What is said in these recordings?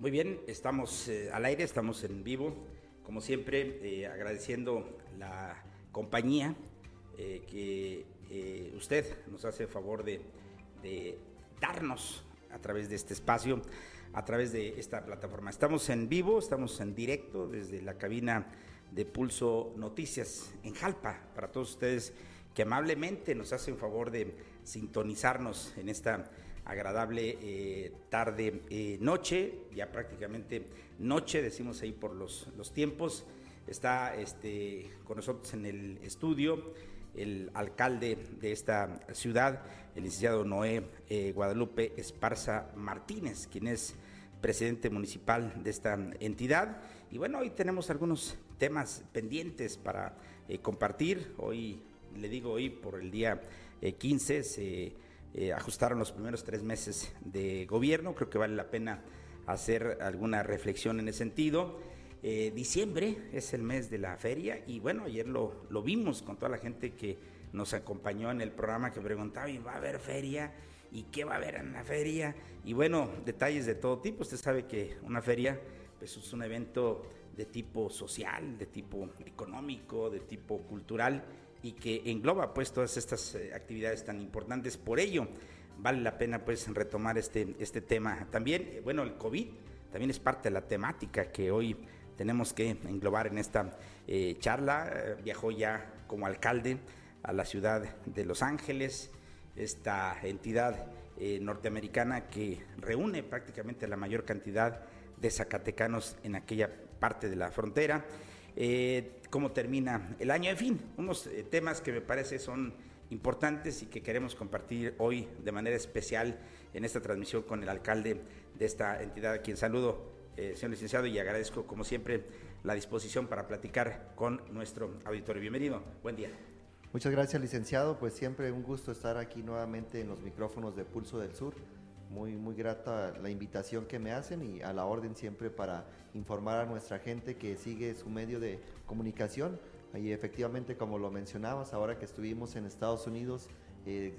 Muy bien, estamos eh, al aire, estamos en vivo, como siempre, eh, agradeciendo la compañía eh, que usted nos hace el favor de, de, darnos a través de este espacio, a través de esta plataforma. Estamos en vivo, estamos en directo desde la cabina de Pulso Noticias en Jalpa, para todos ustedes que amablemente nos hacen favor de sintonizarnos en esta agradable eh, tarde, eh, noche, ya prácticamente noche, decimos ahí por los, los tiempos. Está este, con nosotros en el estudio el alcalde de esta ciudad, el licenciado Noé eh, Guadalupe Esparza Martínez, quien es presidente municipal de esta entidad. Y bueno, hoy tenemos algunos temas pendientes para compartir. Hoy, le digo hoy, por el día 15 se eh, ajustaron los primeros tres meses de gobierno. Creo que vale la pena hacer alguna reflexión en ese sentido. Eh, diciembre es el mes de la feria y bueno, ayer lo, lo, vimos con toda la gente que nos acompañó en el programa que preguntaba, ¿va a haber feria? ¿Y qué va a haber en la feria? Y bueno, detalles de todo tipo. Usted sabe que una feria pues, es un evento de tipo social, de tipo económico, de tipo cultural y que engloba pues todas estas eh, actividades tan importantes. Por ello, vale la pena pues retomar este, este tema. También, eh, bueno, el COVID también es parte de la temática que hoy tenemos que englobar en esta eh, charla. viajó ya como alcalde a la ciudad de Los Ángeles, esta entidad norteamericana que reúne prácticamente la mayor cantidad de zacatecanos en aquella parte de la frontera eh, cómo termina el año, en fin, unos eh, temas que me parece son importantes y que queremos compartir hoy de manera especial en esta transmisión con el alcalde de esta entidad, a quien saludo, eh, señor licenciado, y agradezco como siempre la disposición para platicar con nuestro auditorio. Bienvenido, buen día. Muchas gracias, licenciado. Pues siempre un gusto estar aquí nuevamente en los micrófonos de Pulso del Sur muy, muy grata la invitación que me hacen y a la orden siempre para informar a nuestra gente que sigue su medio de comunicación. Y efectivamente, como lo mencionabas, ahora que estuvimos en Estados Unidos, eh,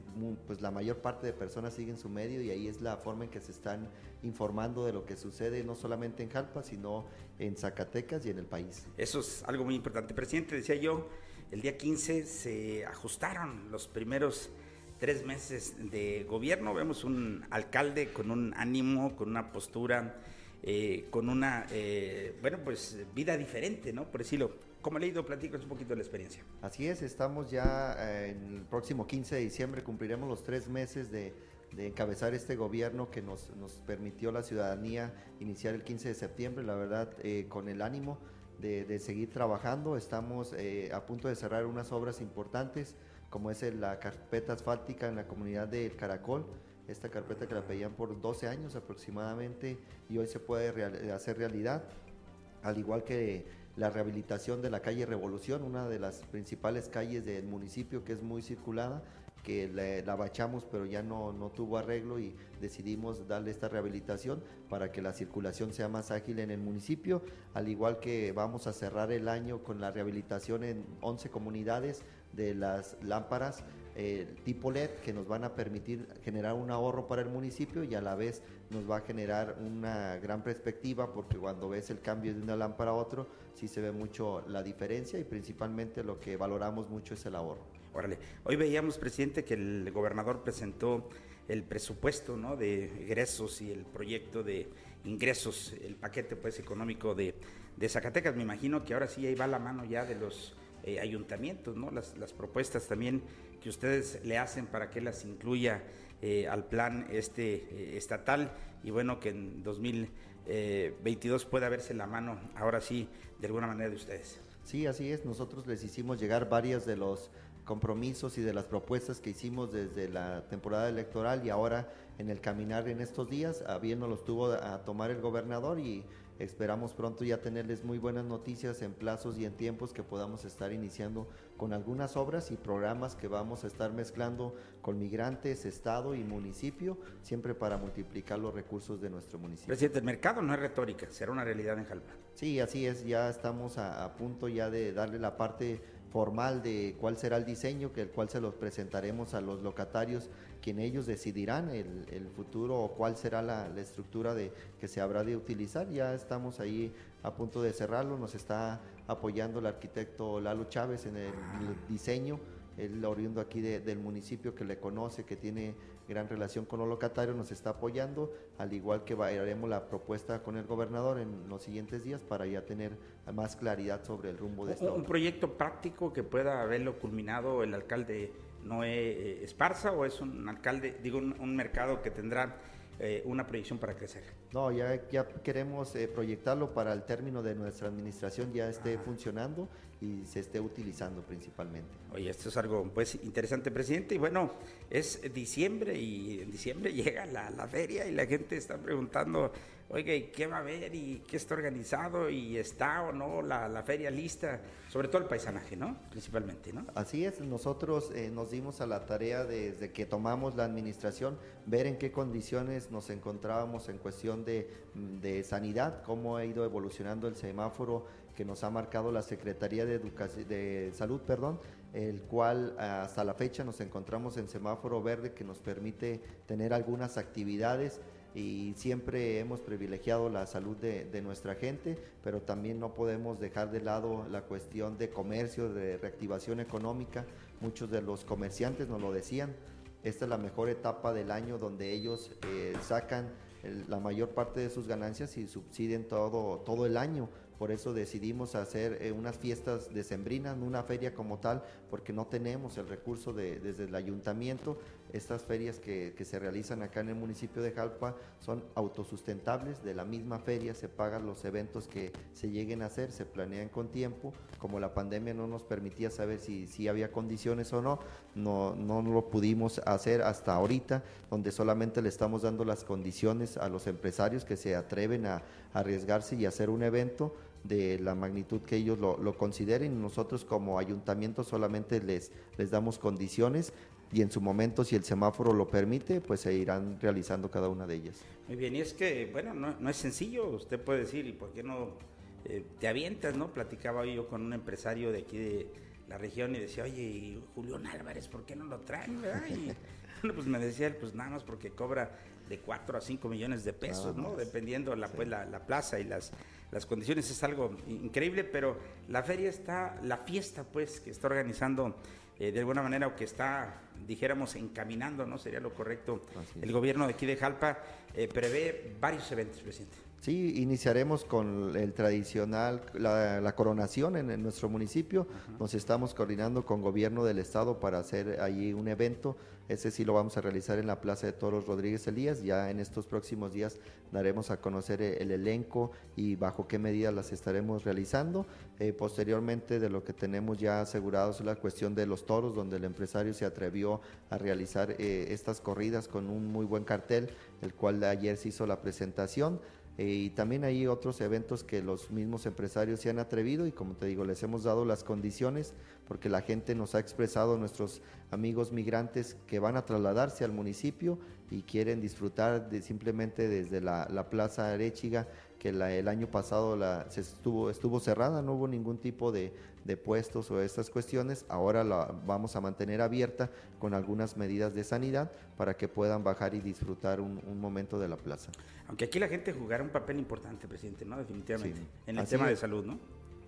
pues la mayor parte de personas siguen su medio y ahí es la forma en que se están informando de lo que sucede no solamente en Jalpa, sino en Zacatecas y en el país. Eso es algo muy importante. Presidente, decía yo, el día 15 se ajustaron los primeros tres meses de gobierno. Vemos un alcalde con un ánimo, con una postura, eh, con una, eh, bueno, pues vida diferente, ¿no? Por decirlo. ¿Cómo he leído? Platícanos un poquito de la experiencia. Así es, estamos ya eh, en el próximo 15 de diciembre, cumpliremos los tres meses de, encabezar este gobierno que nos, nos, permitió la ciudadanía iniciar el 15 de septiembre, la verdad, con el ánimo de seguir trabajando. Estamos a punto de cerrar unas obras importantes como es la carpeta asfáltica en la comunidad del Caracol, esta carpeta que la pedían por 12 años aproximadamente y hoy se puede hacer realidad, al igual que la rehabilitación de la calle Revolución, una de las principales calles del municipio que es muy circulada, que la, bachamos pero ya no, no tuvo arreglo y decidimos darle esta rehabilitación para que la circulación sea más ágil en el municipio, al igual que vamos a cerrar el año con la rehabilitación en 11 comunidades de las lámparas eh, tipo LED que nos van a permitir generar un ahorro para el municipio y a la vez nos va a generar una gran perspectiva porque cuando ves el cambio de una lámpara a otro sí se ve mucho la diferencia y principalmente lo que valoramos mucho es el ahorro. Órale, hoy veíamos, presidente, que el gobernador presentó el presupuesto ¿no? de egresos y el proyecto de ingresos, el paquete pues económico de, de Zacatecas. Me imagino que ahora sí ahí va la mano ya de los eh, ayuntamientos, ¿no? Las, propuestas también que ustedes le hacen para que las incluya eh, al plan este eh, estatal y bueno que en 2022 pueda verse la mano ahora sí de alguna manera de ustedes. Sí, así es. Nosotros les hicimos llegar varias de los compromisos y de las propuestas que hicimos desde la temporada electoral y ahora en el caminar en estos días, nos los tuvo a tomar el gobernador y Esperamos pronto ya tenerles muy buenas noticias en plazos y en tiempos que podamos estar iniciando con algunas obras y programas que vamos a estar mezclando con migrantes, Estado y municipio, siempre para multiplicar los recursos de nuestro municipio. Presidente, el mercado no es retórica, será una realidad en Jalpa. Sí, así es, ya estamos a, punto ya de darle la parte formal de cuál será el diseño, que el cual se los presentaremos a los locatarios, quien ellos decidirán el, futuro o cuál será la, estructura de, que se habrá de utilizar. Ya estamos ahí a punto de cerrarlo, nos está apoyando el arquitecto Lalo Chávez en el, diseño, el oriundo aquí del municipio que le conoce, que tiene gran relación con los locatarios, nos está apoyando, al igual que haremos la propuesta con el gobernador en los siguientes días para ya tener más claridad sobre el rumbo de esto. ¿Un proyecto práctico que pueda haberlo culminado el alcalde Noé eh, Esparza o es un alcalde, digo, un mercado que tendrá eh, una proyección para crecer. No, ya, ya queremos eh, proyectarlo para el término de nuestra administración ya esté funcionando y se esté utilizando principalmente. Oye, esto es algo pues interesante, presidente. Y bueno, es diciembre y en diciembre llega la, la feria y la gente está preguntando ¿y qué va a haber? ¿Y qué está organizado? ¿Y está o no la, feria lista? Sobre todo el paisanaje, ¿no? Principalmente, ¿no? Así es, nosotros eh, nos dimos a la tarea desde que tomamos la administración, ver en qué condiciones nos encontrábamos en cuestión de, de sanidad, cómo ha ido evolucionando el semáforo que nos ha marcado la Secretaría de, Educación, de Salud, perdón, el cual hasta la fecha nos encontramos en semáforo verde que nos permite tener algunas actividades y siempre hemos privilegiado la salud de, nuestra gente, pero también no podemos dejar de lado la cuestión de comercio, de reactivación económica. Muchos de los comerciantes nos lo decían, esta es la mejor etapa del año donde ellos eh, sacan la mayor parte de sus ganancias y subsiden todo, todo el año por eso decidimos hacer eh, unas fiestas decembrinas, una feria como tal, porque no tenemos el recurso de, desde el ayuntamiento. Estas ferias que, que, se realizan acá en el municipio de Jalpa son autosustentables, de la misma feria se pagan los eventos que se lleguen a hacer, se planean con tiempo, como la pandemia no nos permitía saber si, si había condiciones o no, no, no lo pudimos hacer hasta ahorita, donde solamente le estamos dando las condiciones a los empresarios que se atreven a arriesgarse y hacer un evento de la magnitud que ellos lo, lo, consideren. Nosotros como ayuntamiento solamente les, les damos condiciones y en su momento, si el semáforo lo permite, pues se irán realizando cada una de ellas. Muy bien, y es que, bueno, no, no es sencillo, usted puede decir, ¿y por qué no eh, te avientas, no? Platicaba yo con un empresario de aquí de la región y decía, oye, Julián Álvarez, ¿por qué no lo traen? Y, bueno, pues me decía él, pues nada más porque cobra de 4 a 5 millones de pesos, ¿no? Dependiendo la, pues, la, la plaza y las las condiciones es algo increíble, pero la feria está, la fiesta pues que está organizando eh, de alguna manera o que está, dijéramos, encaminando, ¿no? Sería lo correcto. El gobierno de aquí de Jalpa eh, prevé varios eventos, presidente. Sí, iniciaremos con el tradicional, la, coronación en, nuestro municipio. Nos estamos coordinando con gobierno del estado para hacer allí un evento. Ese sí lo vamos a realizar en la Plaza de Toros Rodríguez Elías. Ya en estos próximos días daremos a conocer el, elenco y bajo qué medidas las estaremos realizando. Eh, posteriormente de lo que tenemos ya asegurados es la cuestión de los toros, donde el empresario se atrevió a realizar eh, estas corridas con un muy buen cartel, el cual ayer se hizo la presentación. Eh, y también hay otros eventos que los mismos empresarios se han atrevido y como te digo, les hemos dado las condiciones porque la gente nos ha expresado, nuestros amigos migrantes que van a trasladarse al municipio y quieren disfrutar de simplemente desde la, Plaza Arechiga, que el año pasado la, se estuvo, estuvo cerrada, no hubo ningún tipo de, de puestos o estas cuestiones, ahora la vamos a mantener abierta con algunas medidas de sanidad para que puedan bajar y disfrutar un, momento de la plaza. Aunque aquí la gente jugará un papel importante, presidente, ¿no? Definitivamente, en el tema de salud, ¿no?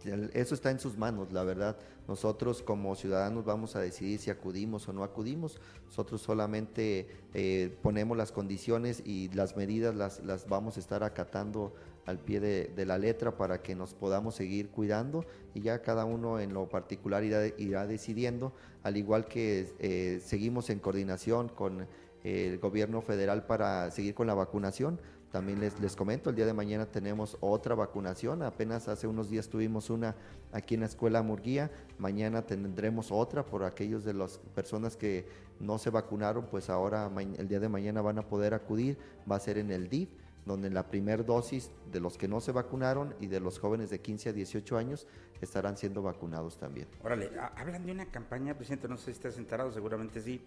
Eso está en sus manos, la verdad. Nosotros como ciudadanos vamos a decidir si acudimos o no acudimos. Nosotros solamente eh, ponemos las condiciones y las medidas las, las vamos a estar acatando al pie de, la letra para que nos podamos seguir cuidando y ya cada uno en lo particular irá, decidiendo, al igual que eh, seguimos en coordinación con el gobierno federal para seguir con la vacunación. También les, les comento, el día de mañana tenemos otra vacunación, apenas hace unos días tuvimos una aquí en la escuela Murguía, mañana tendremos otra por aquellos de las personas que no se vacunaron, pues ahora el día de mañana van a poder acudir, va a ser en el DIF donde la primera dosis de los que no se vacunaron y de los jóvenes de 15 a 18 años estarán siendo vacunados también. Órale, hablan de una campaña, presidente, no sé si estás enterado, seguramente sí,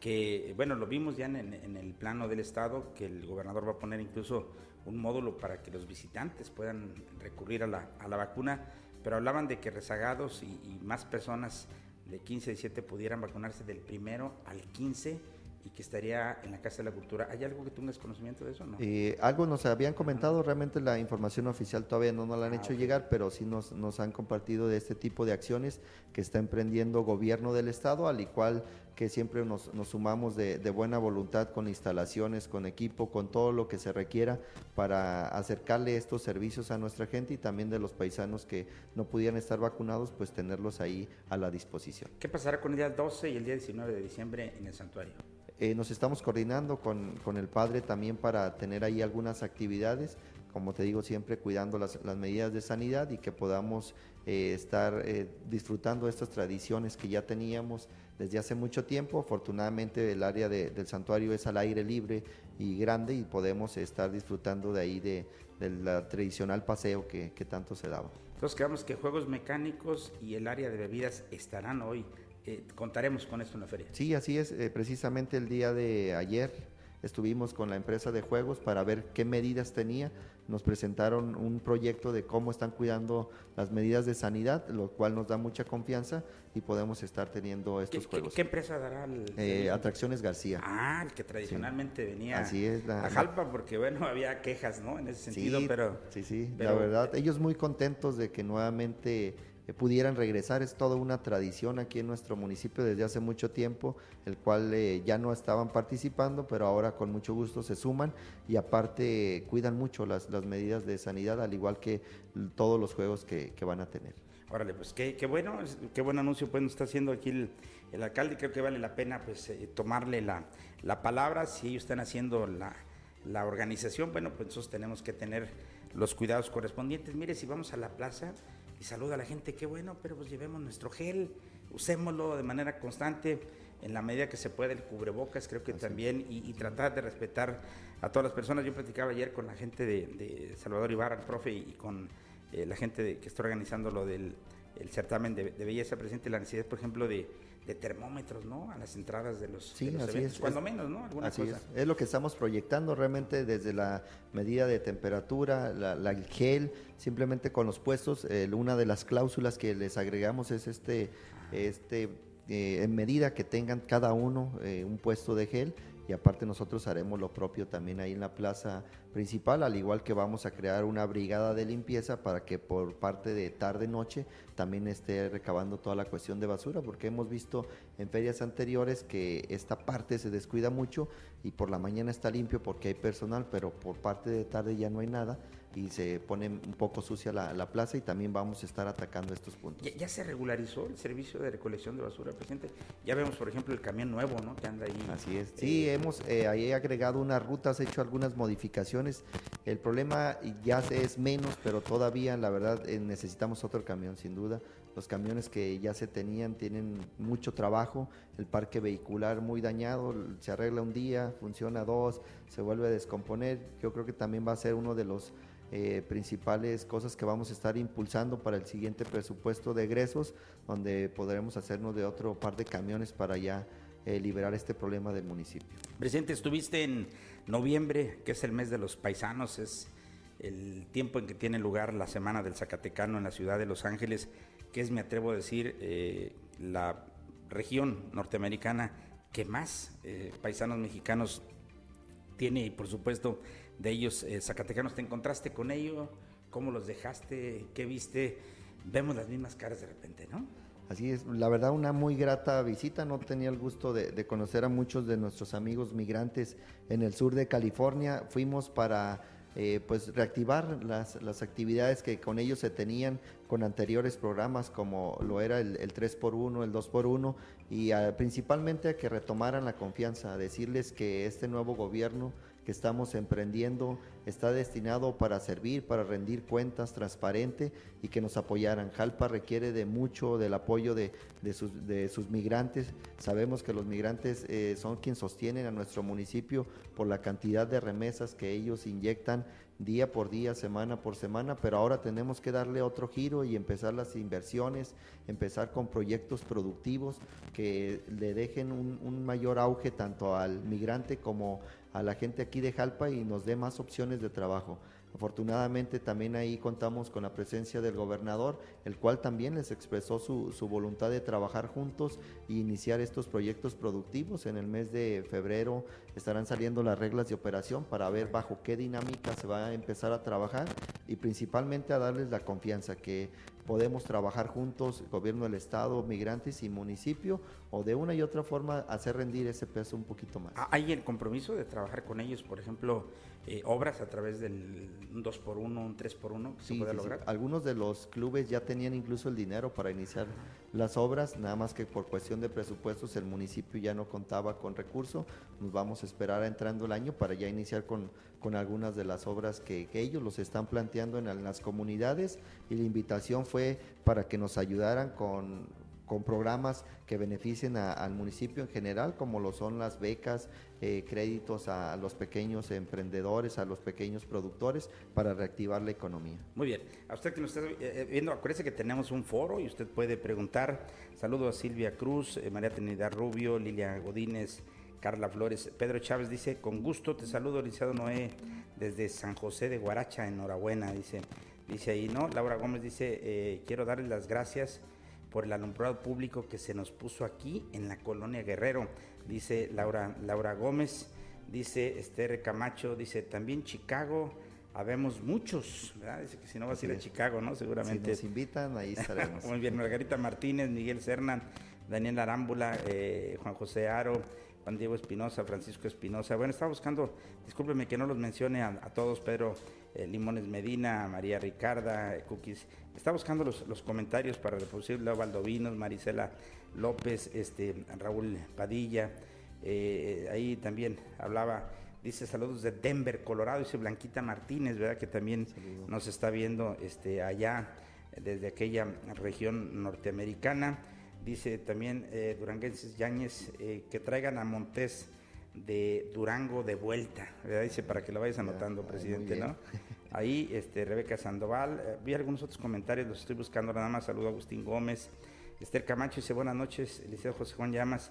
que, bueno, lo vimos ya en, el plano del Estado, que el gobernador va a poner incluso un módulo para que los visitantes puedan recurrir a la, a la vacuna pero hablaban de que rezagados y, más personas de 15, 17 pudieran vacunarse del primero al 15 y que estaría en la Casa de la Cultura. ¿Hay algo que tengas conocimiento de eso no? Eh, algo nos habían comentado, realmente la información oficial todavía no nos la han ah, hecho llegar, pero sí nos, nos han compartido de este tipo de acciones que está emprendiendo gobierno del Estado, al igual que siempre nos, nos sumamos de, de, buena voluntad con instalaciones, con equipo, con todo lo que se requiera para acercarle estos servicios a nuestra gente y también de los paisanos que no pudieran estar vacunados, pues tenerlos ahí a la disposición. ¿Qué pasará con el día 12 y el día 19 de diciembre en el santuario? Eh, nos estamos coordinando con, con, el padre también para tener ahí algunas actividades, como te digo, siempre cuidando las, las medidas de sanidad y que podamos eh, estar eh, disfrutando estas tradiciones que ya teníamos desde hace mucho tiempo. Afortunadamente el área del santuario es al aire libre y grande y podemos estar disfrutando de ahí de, del tradicional paseo que, que tanto se daba. Entonces quedamos que juegos mecánicos y el área de bebidas estarán hoy eh, contaremos con esto en la feria. Sí, así es. Eh, precisamente el día de ayer estuvimos con la empresa de juegos para ver qué medidas tenía. Nos presentaron un proyecto de cómo están cuidando las medidas de sanidad, lo cual nos da mucha confianza y podemos estar teniendo estos juegos. ¿Qué, empresa dará el, eh, Atracciones García. Ah, el que tradicionalmente venía Así es, a Jalpa, porque bueno, había quejas, ¿no? En ese sentido, pero... Sí, sí, la verdad, ellos muy contentos de que nuevamente pudieran regresar. Es toda una tradición aquí en nuestro municipio desde hace mucho tiempo, el cual eh, ya no estaban participando, pero ahora con mucho gusto se suman y aparte cuidan mucho las, las medidas de sanidad, al igual que todos los juegos que, que van a tener. Órale, pues qué, qué, bueno, qué buen anuncio pues nos está haciendo aquí el, el alcalde. Creo que vale la pena pues eh, tomarle la, la, palabra. Si ellos están haciendo la, la organización, bueno, pues nosotros tenemos que tener los cuidados correspondientes. Mire, si vamos a la plaza, y saluda a la gente, qué bueno, pero pues llevemos nuestro gel, usémoslo de manera constante en la medida que se puede, el cubrebocas creo que también, y, tratar de respetar a todas las personas. Yo platicaba ayer con la gente de, Salvador Ibarra, el profe, y, con eh, la gente que está organizando lo del certamen de, de belleza presente, la necesidad, por ejemplo, de de termómetros, ¿no? A las entradas de los, sí, así Es, cuando menos, ¿no? así Es. es lo que estamos proyectando realmente desde la medida de temperatura, la, gel, simplemente con los puestos. una de las cláusulas que les agregamos es este, este eh, en medida que tengan cada uno eh, un puesto de gel y aparte nosotros haremos lo propio también ahí en la plaza principal, al igual que vamos a crear una brigada de limpieza para que por parte de tarde-noche también esté recabando toda la cuestión de basura, porque hemos visto en ferias anteriores que esta parte se descuida mucho y por la mañana está limpio porque hay personal, pero por parte de tarde ya no hay nada y se pone un poco sucia la, plaza y también vamos a estar atacando estos puntos. ¿Ya, se regularizó el servicio de recolección de basura, presidente? Ya vemos, por ejemplo, el camión nuevo, ¿no? Que anda ahí. Así es. Sí, eh, hemos eh, ahí agregado unas rutas, hecho algunas modificaciones. El problema ya es menos, pero todavía, la verdad, eh, necesitamos otro camión, sin duda. Los camiones que ya se tenían tienen mucho trabajo, el parque vehicular muy dañado, se arregla un día, funciona dos, se vuelve a descomponer. Yo creo que también va a ser uno de los eh, principales cosas que vamos a estar impulsando para el siguiente presupuesto de egresos, donde podremos hacernos de otro par de camiones para ya eh, liberar este problema del municipio. Presidente, estuviste en noviembre, que es el mes de los paisanos, es el tiempo en que tiene lugar la Semana del Zacatecano en la ciudad de Los Ángeles, que es, me atrevo a decir, eh, la región norteamericana que más paisanos mexicanos tiene y por supuesto de ellos eh, zacatecanos. ¿Te encontraste con ellos? ¿Cómo los dejaste? ¿Qué viste? Vemos las mismas caras de repente, ¿no? Así es, la verdad una muy grata visita, no tenía el gusto de, conocer a muchos de nuestros amigos migrantes en el sur de California, fuimos para eh, pues reactivar las, las, actividades que con ellos se tenían con anteriores programas como lo era el, el 3x1, el 2x1 y principalmente a que retomaran la confianza, a decirles que este nuevo gobierno estamos emprendiendo está destinado para servir, para rendir cuentas transparente y que nos apoyaran. Jalpa requiere de mucho del apoyo de, sus, de sus, migrantes. Sabemos que los migrantes eh, son quienes sostienen a nuestro municipio por la cantidad de remesas que ellos inyectan día por día, semana por semana, pero ahora tenemos que darle otro giro y empezar las inversiones, empezar con proyectos productivos que le dejen un, un mayor auge tanto al migrante como a la gente aquí de Jalpa y nos dé más opciones de trabajo. Afortunadamente también ahí contamos con la presencia del gobernador, el cual también les expresó su, su voluntad de trabajar juntos e iniciar estos proyectos productivos. En el mes de febrero estarán saliendo las reglas de operación para ver bajo qué dinámica se va a empezar a trabajar y principalmente a darles la confianza que podemos trabajar juntos, gobierno del Estado, migrantes y municipio, o de una y otra forma hacer rendir ese peso un poquito más. Ah, ¿Hay el compromiso de trabajar con ellos, por ejemplo, eh, obras a través del 2 por 1 un 3 por 1 que sí, se puede sí, lograr? Sí. Algunos de los clubes ya tenían incluso el dinero para iniciar las obras, nada más que por cuestión de presupuestos el municipio ya no contaba con recurso. Nos vamos a esperar a entrando el año para ya iniciar con, con algunas de las obras que, que ellos los están planteando en, en las comunidades y la invitación fue para que nos ayudaran con, con programas que beneficien al municipio en general, como lo son las becas, eh, créditos a, los pequeños emprendedores, a los pequeños productores, para reactivar la economía. Muy bien. A usted que nos está eh, viendo, acuérdese que tenemos un foro y usted puede preguntar. Saludo a Silvia Cruz, eh, María Trinidad Rubio, Lilia Godínez, Carla Flores. Pedro Chávez dice, con gusto te saludo, Liceo Noé, desde San José de Guaracha, enhorabuena, dice. Dice ahí, ¿no? Laura Gómez dice, eh, quiero darles las gracias por el alumbrado público que se nos puso aquí en la colonia Guerrero, dice Laura, Laura Gómez, dice Esther Camacho, dice también Chicago, habemos muchos, ¿verdad? Dice que si no vas a ir a Chicago, ¿no? Seguramente. Si nos invitan, ahí estaremos. Muy bien, Margarita Martínez, Miguel Cernan, Daniel Arámbula, eh, Juan José Aro, Juan Diego Espinosa, Francisco Espinosa. Bueno, estaba buscando, discúlpeme que no los mencione a, a todos, Pedro eh, Limones Medina, María Ricarda, eh, Cookies. Está buscando los, los, comentarios para reproducir Leo Valdovinos, Marisela López, este, Raúl Padilla. Eh, ahí también hablaba, dice saludos de Denver, Colorado, dice Blanquita Martínez, ¿verdad? Que también nos está viendo este, allá desde aquella región norteamericana. Dice también Duranguenses Yáñez que traigan a Montés de Durango de vuelta, ¿verdad? Dice para que lo vayas anotando, presidente, ¿no? Ahí, este, Rebeca Sandoval, eh, vi algunos otros comentarios, los estoy buscando nada más, saludo a Agustín Gómez, Esther Camacho dice buenas noches, Liceo José Juan Llamas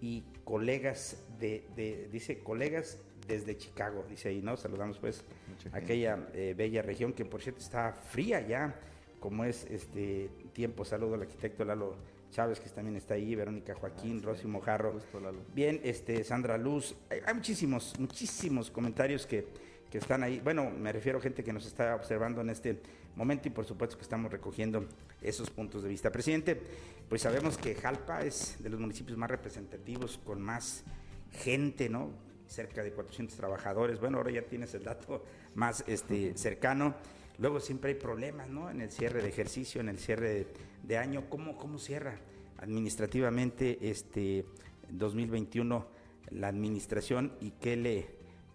y colegas de, de, dice colegas desde Chicago, dice ahí, ¿no? Saludamos pues Mucha aquella eh, bella región que por cierto está fría ya, como es este tiempo, saludo al arquitecto Lalo Chávez, que también está ahí, Verónica Joaquín, ah, sí, Rosy Mojarro. Gusto, Bien, este, Sandra Luz. Hay, hay, muchísimos, muchísimos comentarios que, que están ahí. Bueno, me refiero a gente que nos está observando en este momento y por supuesto que estamos recogiendo esos puntos de vista. Presidente, pues sabemos que Jalpa es de los municipios más representativos, con más gente, ¿no? Cerca de 400 trabajadores. Bueno, ahora ya tienes el dato más este, cercano. Luego siempre hay problemas, ¿no? En el cierre de ejercicio, en el cierre de, año. ¿Cómo, ¿Cómo cierra administrativamente este 2021 la administración y qué le,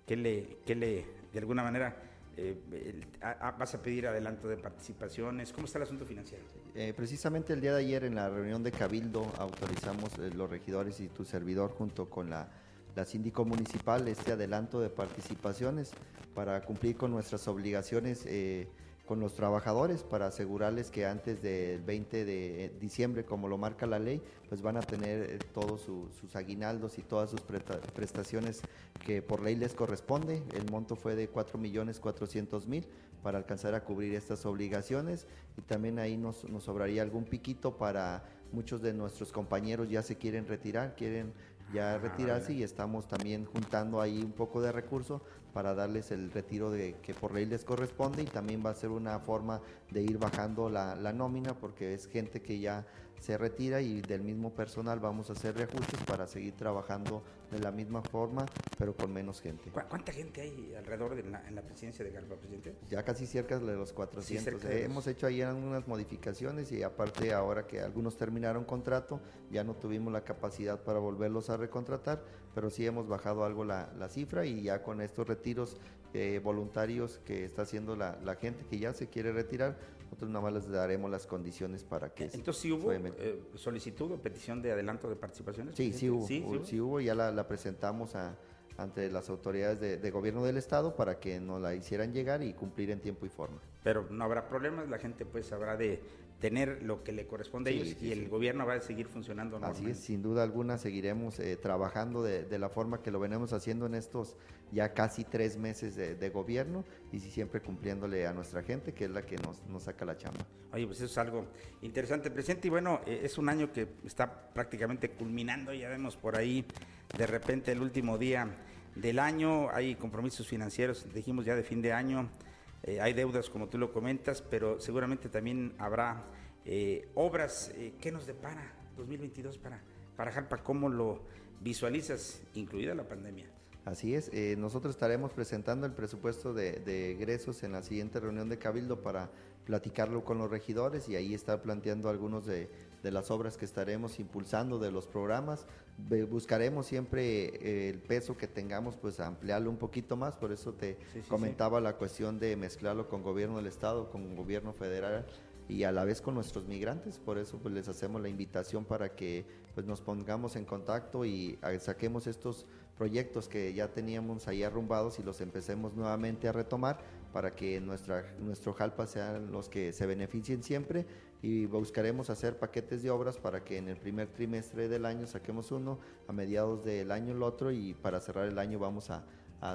qué le, qué le de alguna manera, eh, vas a pedir adelanto de participaciones? ¿Cómo está el asunto financiero? Eh, precisamente el día de ayer en la reunión de Cabildo autorizamos eh, los regidores y tu servidor junto con la, la síndico municipal este adelanto de participaciones para cumplir con nuestras obligaciones eh, con los trabajadores para asegurarles que antes del 20 de diciembre, como lo marca la ley, pues van a tener todos su, sus aguinaldos y todas sus prestaciones que por ley les corresponde. El monto fue de 4 millones 400 mil para alcanzar a cubrir estas obligaciones y también ahí nos, nos sobraría algún piquito para muchos de nuestros compañeros ya se quieren retirar, quieren ya retirarse y estamos también juntando ahí un poco de recurso para darles el retiro de que por ley les corresponde y también va a ser una forma de ir bajando la, la nómina porque es gente que ya se retira y del mismo personal vamos a hacer reajustes para seguir trabajando de la misma forma, pero con menos gente. ¿Cuánta gente hay alrededor de la, en la presidencia de Galpa, presidente? Ya casi cerca de los 400. Sí, de los... Hemos hecho ahí algunas modificaciones y aparte ahora que algunos terminaron contrato, ya no tuvimos la capacidad para volverlos a recontratar, pero sí hemos bajado algo la, la cifra y ya con estos retiros eh, voluntarios que está haciendo la, la gente que ya se quiere retirar, nosotros nada más les daremos las condiciones para que... Entonces, ¿sí hubo eh, solicitud o petición de adelanto de participaciones? Sí, sí hubo, sí, sí hubo, ya la, la presentamos a, ante las autoridades de, de, gobierno del estado para que nos la hicieran llegar y cumplir en tiempo y forma. Pero no habrá problemas, la gente pues habrá de tener lo que le corresponde a ellos y el gobierno va a seguir funcionando Así es, sin duda alguna seguiremos eh, trabajando de, la forma que lo venimos haciendo en estos ya casi tres meses de, gobierno y siempre cumpliéndole a nuestra gente, que es la que nos, nos, saca la chamba. Oye, pues eso es algo interesante, presidente. Y bueno, eh, es un año que está prácticamente culminando, ya vemos por ahí de repente el último día del año, hay compromisos financieros, dijimos ya de fin de año. Eh, hay deudas como tú lo comentas, pero seguramente también habrá eh, obras. Eh, ¿Qué nos depara 2022 para, para Jalpa? ¿Cómo lo visualizas, incluida la pandemia? Así es, nosotros estaremos presentando el presupuesto de, de, egresos en la siguiente reunión de Cabildo para platicarlo con los regidores y ahí estar planteando algunos de, de las obras que estaremos impulsando, de los programas. Buscaremos siempre eh, el peso que tengamos, pues ampliarlo un poquito más, por eso te comentaba la cuestión de mezclarlo con gobierno del Estado, con gobierno federal y a la vez con nuestros migrantes, por eso pues les hacemos la invitación para que pues nos pongamos en contacto y ah, saquemos estos proyectos que ya teníamos ahí arrumbados y los empecemos nuevamente a retomar para que nuestra, nuestro Jalpa sean los que se beneficien siempre y buscaremos hacer paquetes de obras para que en el primer trimestre del año saquemos uno, a mediados del año el otro y para cerrar el año vamos a,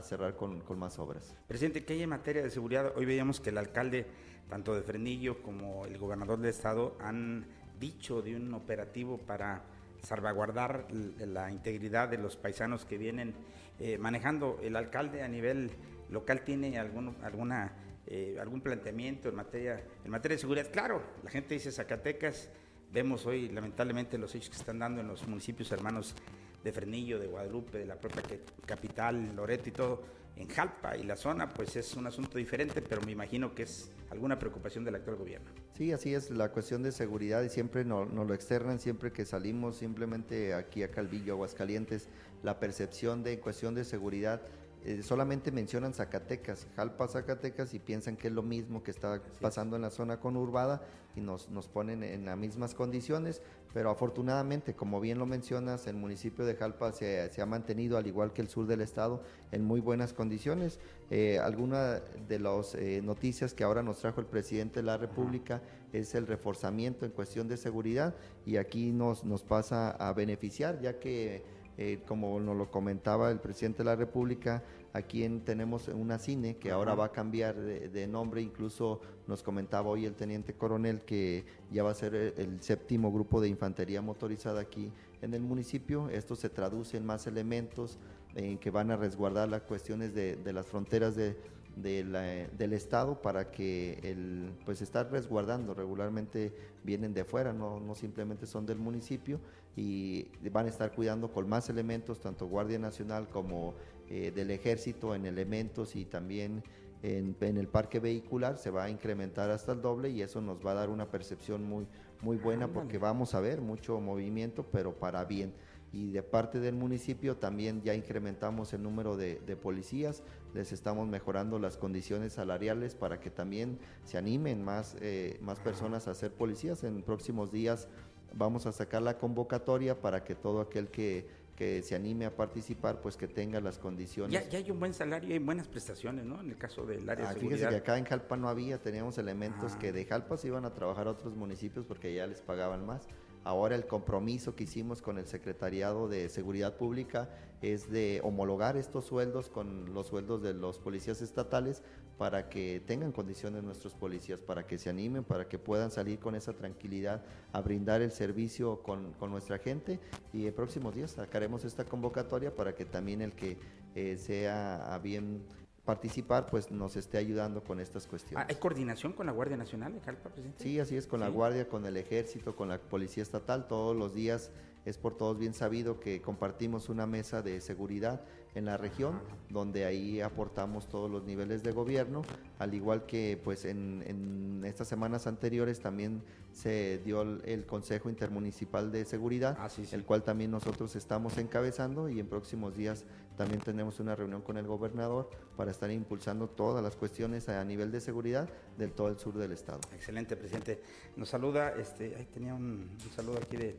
cerrar con, más obras. Presidente, ¿qué hay en materia de seguridad? Hoy veíamos que el alcalde, tanto de Frenillo como el gobernador del estado, han dicho de un operativo para salvaguardar la integridad de los paisanos que vienen eh, manejando. El alcalde a nivel local tiene alguna eh, algún planteamiento en materia, en materia de seguridad. Claro, la gente dice Zacatecas, vemos hoy lamentablemente los hechos que están dando en los municipios hermanos de Frenillo, de Guadalupe, de la propia capital, Loreto y todo, en Jalpa y la zona, pues es un asunto diferente, pero me imagino que es alguna preocupación del actual gobierno. Sí, así es, la cuestión de seguridad y siempre nos, lo externan, siempre que salimos simplemente aquí a Calvillo, Aguascalientes, la percepción de cuestión de seguridad eh, solamente mencionan Zacatecas, Jalpa, Zacatecas y piensan que es lo mismo que está pasando en la zona conurbada y nos, nos ponen en las mismas condiciones, pero afortunadamente, como bien lo mencionas, el municipio de Jalpa se, se ha mantenido, al igual que el sur del estado, en muy buenas condiciones. Eh, alguna de las eh, noticias que ahora nos trajo el presidente de la República es el reforzamiento en cuestión de seguridad y aquí nos, nos pasa a beneficiar, ya que eh, como nos lo comentaba el presidente de la República, aquí tenemos una cine que ahora va a cambiar de, nombre, incluso nos comentaba hoy el teniente coronel que ya va a ser el, séptimo grupo de infantería motorizada aquí en el municipio. Esto se traduce en más elementos en que van a resguardar las cuestiones de, las fronteras de, del Estado para que el, pues estar resguardando regularmente vienen de fuera, no, no simplemente son del municipio y van a estar cuidando con más elementos, tanto Guardia Nacional como eh, del Ejército en elementos y también en, el parque vehicular se va a incrementar hasta el doble y eso nos va a dar una percepción muy, muy buena porque vamos a ver mucho movimiento, pero para bien. Y de parte del municipio también ya incrementamos el número de, policías, les estamos mejorando las condiciones salariales para que también se animen más, eh, más personas a ser policías. En próximos días vamos a sacar la convocatoria para que todo aquel que, se anime a participar, pues que tenga las condiciones. Ya, hay un buen salario y buenas prestaciones, ¿no? En el caso del área de seguridad. Fíjese que acá en Jalpa no había, teníamos elementos que de Jalpa se iban a trabajar a otros municipios porque ya les pagaban más. Ahora el compromiso que hicimos con el Secretariado de Seguridad Pública es de homologar estos sueldos con los sueldos de los policías estatales para que tengan condiciones nuestros policías, para que se animen, para que puedan salir con esa tranquilidad a brindar el servicio con, nuestra gente. Y en próximos días sacaremos esta convocatoria para que también el que eh, sea bien participar, pues nos esté ayudando con estas cuestiones. ¿Hay coordinación con la Guardia Nacional de Jalpa, presidente? Sí, así es, con la Guardia, con el Ejército, con la Policía Estatal, todos los días es por todos bien sabido que compartimos una mesa de seguridad en la región, donde ahí aportamos todos los niveles de gobierno, al igual que pues en, en estas semanas anteriores también se dio el, Consejo Intermunicipal de Seguridad, ah, el cual también nosotros estamos encabezando y en próximos días también tenemos una reunión con el gobernador para estar impulsando todas las cuestiones a nivel de seguridad del todo el sur del estado. Excelente, presidente. Nos saluda, este, ahí tenía un, saludo aquí de,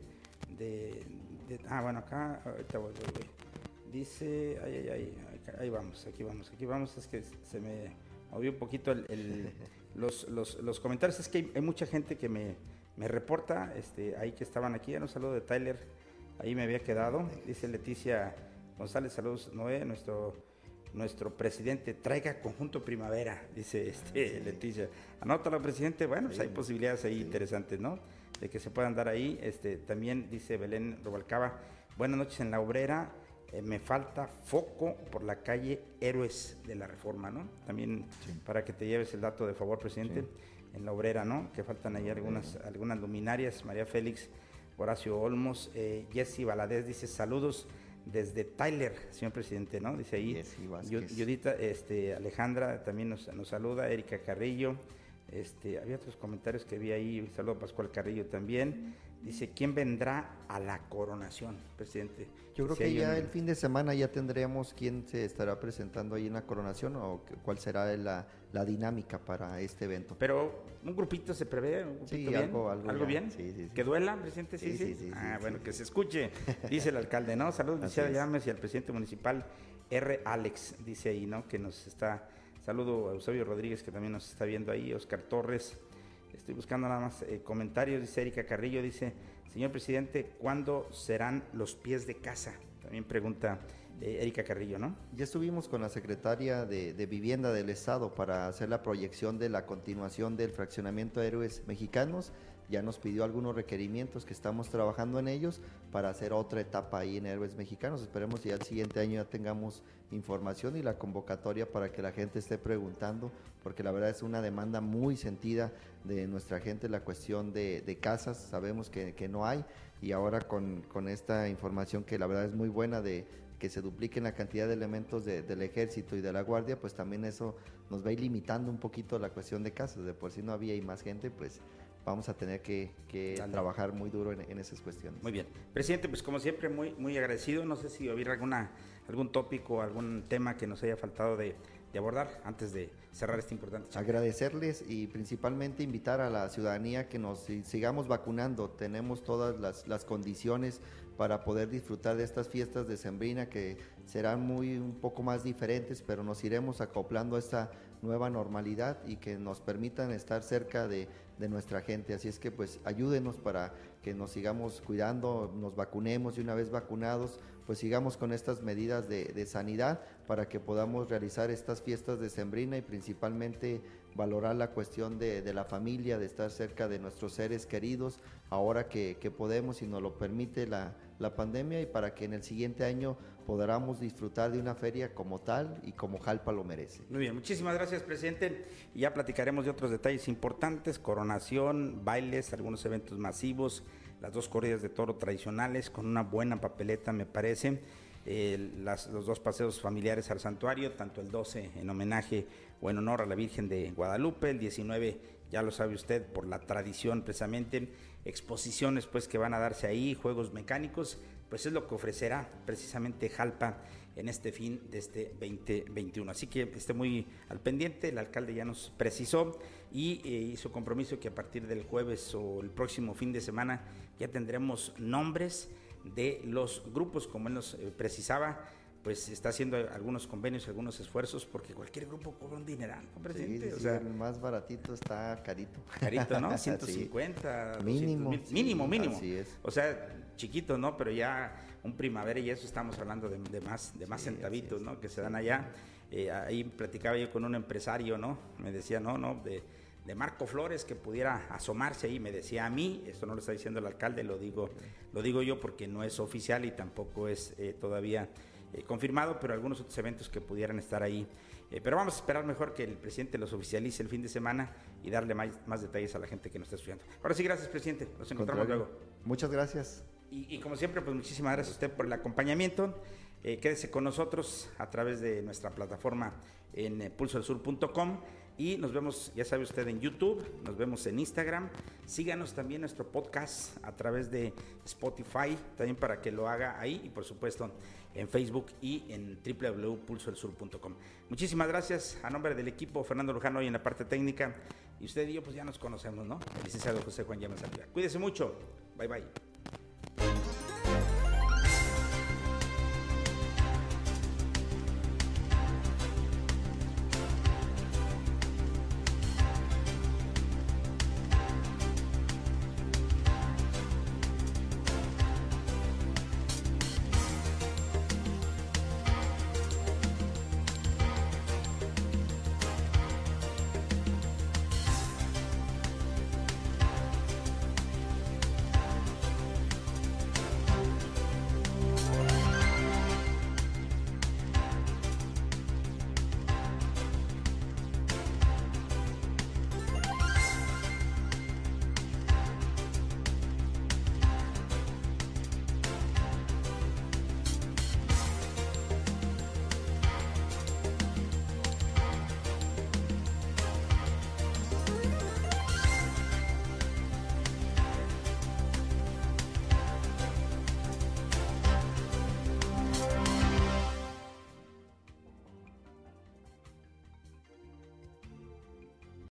de, ah, bueno, acá, ahorita voy, Dice, ay, ay, ay, ahí vamos, aquí vamos, aquí vamos, es que se me movió un poquito el, los, los, los comentarios. Es que hay, mucha gente que me, me, reporta, este, ahí que estaban aquí, un saludo de Tyler, ahí me había quedado. Dice Leticia González, saludos Noé, nuestro nuestro presidente traiga conjunto primavera, dice este Leticia. Anótalo, presidente. Bueno, pues hay posibilidades ahí interesantes, ¿no? De que se puedan dar ahí. Este, también dice Belén Robalcaba, buenas noches en la obrera. Eh, me falta foco por la calle Héroes de la Reforma, ¿no? También para que te lleves el dato de favor, presidente, en la obrera, ¿no? Que faltan ahí algunas, algunas luminarias. María Félix, Horacio Olmos, eh, Jesse Valadez dice saludos desde Tyler, señor presidente, ¿no? Dice ahí. Judita, este, Alejandra también nos, nos, saluda, Erika Carrillo. Este, había otros comentarios que vi ahí. Un saludo a Pascual Carrillo también. Dice, ¿quién vendrá a la coronación, presidente? Yo creo que ya el fin de semana ya tendremos quién se estará presentando ahí en la coronación o cuál será la, dinámica para este evento. Pero un grupito se prevé, un sí, bien? algo, algo, bien. Sí, sí, ¿Que duela, presidente? Sí, sí. ah, bueno, que se escuche, dice el alcalde, ¿no? Saludos, licenciada Llames y al presidente municipal R. Alex, dice ahí, ¿no? Que nos está... Saludo a Eusebio Rodríguez, que también nos está viendo ahí, Oscar Torres, Estoy buscando nada más eh, comentarios, dice Erika Carrillo, dice, señor presidente, ¿cuándo serán los pies de casa? También pregunta eh, Erika Carrillo, ¿no? Ya estuvimos con la secretaria de, Vivienda del Estado para hacer la proyección de la continuación del fraccionamiento de héroes mexicanos. Ya nos pidió algunos requerimientos que estamos trabajando en ellos para hacer otra etapa ahí en Héroes Mexicanos. Esperemos que ya el siguiente año ya tengamos información y la convocatoria para que la gente esté preguntando, porque la verdad es una demanda muy sentida de nuestra gente la cuestión de, casas. Sabemos que, no hay y ahora con, con esta información que la verdad es muy buena de que se dupliquen la cantidad de elementos del ejército y de la guardia, pues también eso nos va a ir limitando un poquito la cuestión de casas. De por si no había y más gente, pues vamos a tener que, trabajar muy duro en, esas cuestiones. Muy bien. Presidente, pues como siempre, muy, muy agradecido. No sé si hubiera alguna, algún tópico, algún tema que nos haya faltado de, abordar antes de cerrar este importante. Agradecerles y principalmente invitar a la ciudadanía que nos sigamos vacunando. Tenemos todas las, las condiciones para poder disfrutar de estas fiestas de Sembrina que serán muy un poco más diferentes, pero nos iremos acoplando a esta nueva normalidad y que nos permitan estar cerca de, nuestra gente. Así es que pues ayúdenos para que nos sigamos cuidando, nos vacunemos y una vez vacunados, pues sigamos con estas medidas de, de sanidad para que podamos realizar estas fiestas de Sembrina y principalmente valorar la cuestión de, de, la familia, de estar cerca de nuestros seres queridos, ahora que, que podemos y nos lo permite la, la, pandemia y para que en el siguiente año podamos disfrutar de una feria como tal y como Jalpa lo merece. Muy bien, muchísimas gracias presidente. Ya platicaremos de otros detalles importantes, coronación, bailes, algunos eventos masivos, las dos corridas de toro tradicionales con una buena papeleta me parece. las, los dos paseos familiares al santuario, tanto el 12 en homenaje o en honor a la Virgen de Guadalupe, el 19 ya lo sabe usted por la tradición precisamente, exposiciones pues que van a darse ahí, juegos mecánicos, pues es lo que ofrecerá precisamente Jalpa en este fin de este 2021. Así que esté muy al pendiente, el alcalde ya nos precisó y eh, hizo compromiso que a partir del jueves o el próximo fin de semana ya tendremos nombres de los grupos, como él nos eh, precisaba, pues está haciendo algunos convenios, algunos esfuerzos, porque cualquier grupo cobra un dineral, ¿no, presidente? o sea, el más baratito está carito. Carito, ¿no? 150, mínimo. mínimo, mínimo. Así es. O sea, chiquito, ¿no? Pero ya un primavera y eso estamos hablando de, más, de más centavitos, ¿no? Que se dan allá. Eh, ahí platicaba yo con un empresario, ¿no? Me decía, no, no, de, de Marco Flores que pudiera asomarse ahí, me decía a mí, esto no lo está diciendo el alcalde, lo digo, lo digo yo porque no es oficial y tampoco es eh, todavía eh, confirmado, pero algunos otros eventos que pudieran estar ahí. Eh, pero vamos a esperar mejor que el presidente los oficialice el fin de semana y darle más, detalles a la gente que nos está estudiando. Ahora sí, gracias, presidente. Nos encontramos luego. Muchas gracias. Y, como siempre, pues muchísimas gracias a usted por el acompañamiento. Eh, quédese con nosotros a través de nuestra plataforma en pulsosur.com y nos vemos, ya sabe usted, en YouTube, nos vemos en Instagram. Síganos también nuestro podcast a través de Spotify, también para que lo haga ahí y por supuesto en Facebook y en www.pulsoelsur.com. Muchísimas gracias a nombre del equipo Fernando Lujano hoy en la parte técnica y usted y yo pues ya nos conocemos, ¿no? El licenciado José Juan Llamas Cuídese mucho. Bye bye.